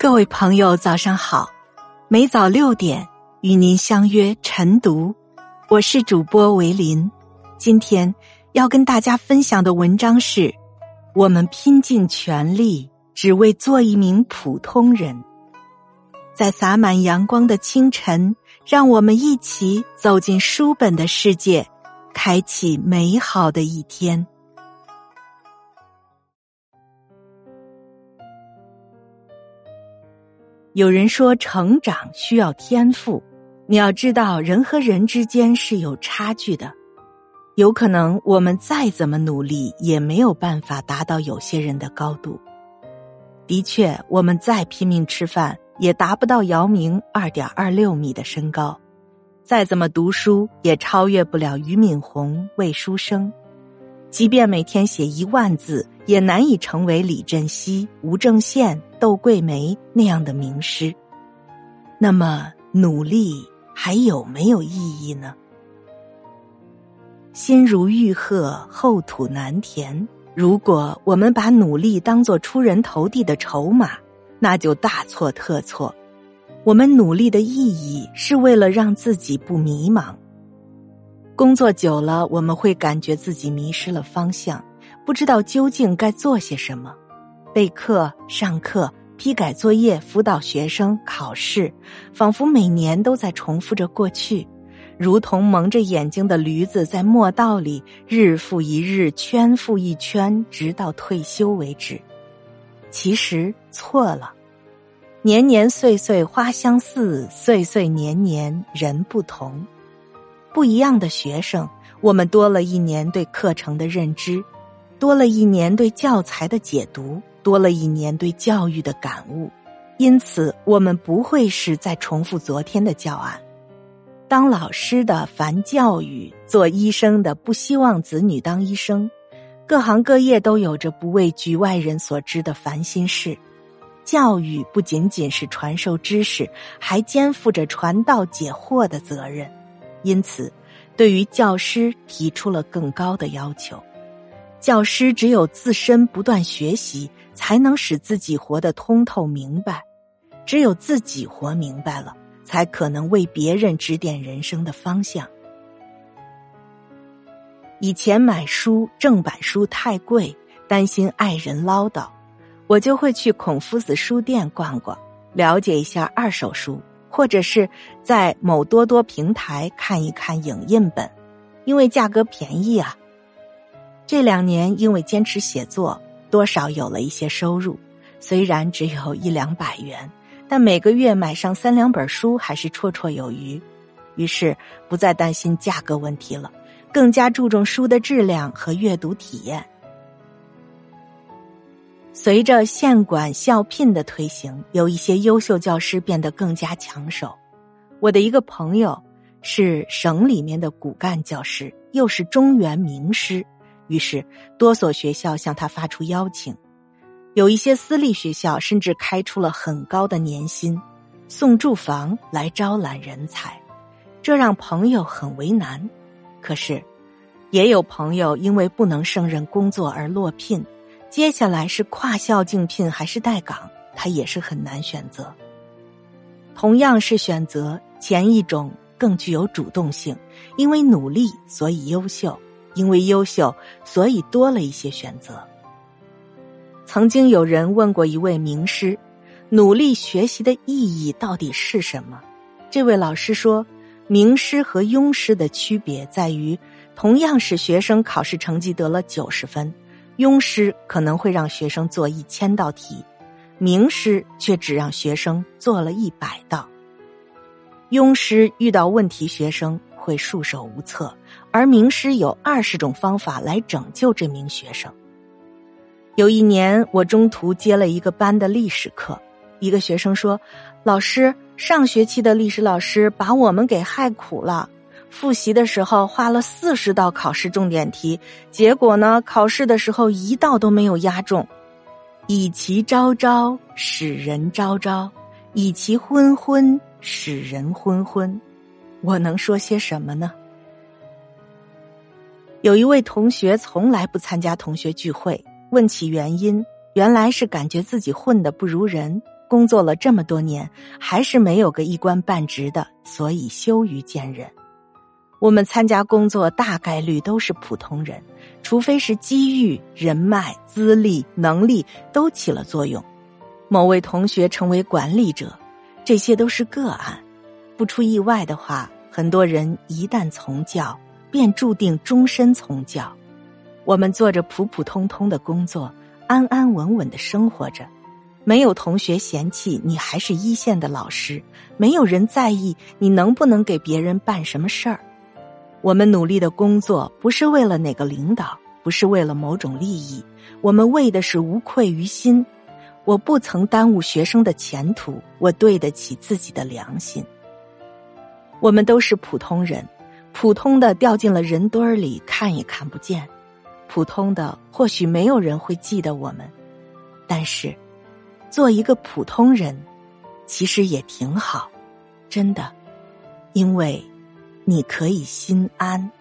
各位朋友，早上好！每早六点与您相约晨读，我是主播维林。今天要跟大家分享的文章是：我们拼尽全力，只为做一名普通人。在洒满阳光的清晨，让我们一起走进书本的世界，开启美好的一天。有人说，成长需要天赋。你要知道，人和人之间是有差距的。有可能我们再怎么努力，也没有办法达到有些人的高度。的确，我们再拼命吃饭，也达不到姚明二点二六米的身高；再怎么读书，也超越不了俞敏洪、魏书生。即便每天写一万字，也难以成为李振西、吴正宪、窦桂梅那样的名师。那么，努力还有没有意义呢？心如玉鹤，厚土难填。如果我们把努力当做出人头地的筹码，那就大错特错。我们努力的意义是为了让自己不迷茫。工作久了，我们会感觉自己迷失了方向，不知道究竟该做些什么。备课、上课、批改作业、辅导学生、考试，仿佛每年都在重复着过去，如同蒙着眼睛的驴子在磨道里日复一日、圈复一圈，直到退休为止。其实错了，年年岁岁花相似，岁岁年年人不同。不一样的学生，我们多了一年对课程的认知，多了一年对教材的解读，多了一年对教育的感悟。因此，我们不会是在重复昨天的教案。当老师的烦教育，做医生的不希望子女当医生，各行各业都有着不为局外人所知的烦心事。教育不仅仅是传授知识，还肩负着传道解惑的责任。因此，对于教师提出了更高的要求。教师只有自身不断学习，才能使自己活得通透明白；只有自己活明白了，才可能为别人指点人生的方向。以前买书正版书太贵，担心爱人唠叨，我就会去孔夫子书店逛逛，了解一下二手书。或者是在某多多平台看一看影印本，因为价格便宜啊。这两年因为坚持写作，多少有了一些收入，虽然只有一两百元，但每个月买上三两本书还是绰绰有余。于是不再担心价格问题了，更加注重书的质量和阅读体验。随着县管校聘的推行，有一些优秀教师变得更加抢手。我的一个朋友是省里面的骨干教师，又是中原名师，于是多所学校向他发出邀请。有一些私立学校甚至开出了很高的年薪，送住房来招揽人才，这让朋友很为难。可是，也有朋友因为不能胜任工作而落聘。接下来是跨校竞聘还是待岗，他也是很难选择。同样是选择前一种更具有主动性，因为努力所以优秀，因为优秀所以多了一些选择。曾经有人问过一位名师：“努力学习的意义到底是什么？”这位老师说：“名师和庸师的区别在于，同样是学生考试成绩得了九十分。”庸师可能会让学生做一千道题，名师却只让学生做了一百道。庸师遇到问题，学生会束手无策，而名师有二十种方法来拯救这名学生。有一年，我中途接了一个班的历史课，一个学生说：“老师，上学期的历史老师把我们给害苦了。”复习的时候花了四十道考试重点题，结果呢，考试的时候一道都没有押中。以其昭昭，使人昭昭；以其昏昏，使人昏昏。我能说些什么呢？有一位同学从来不参加同学聚会，问起原因，原来是感觉自己混的不如人，工作了这么多年，还是没有个一官半职的，所以羞于见人。我们参加工作大概率都是普通人，除非是机遇、人脉、资历、能力都起了作用。某位同学成为管理者，这些都是个案。不出意外的话，很多人一旦从教，便注定终身从教。我们做着普普通通的工作，安安稳稳的生活着。没有同学嫌弃你还是一线的老师，没有人在意你能不能给别人办什么事儿。我们努力的工作不是为了哪个领导，不是为了某种利益，我们为的是无愧于心。我不曾耽误学生的前途，我对得起自己的良心。我们都是普通人，普通的掉进了人堆儿里，看也看不见；普通的或许没有人会记得我们，但是。做一个普通人，其实也挺好，真的，因为你可以心安。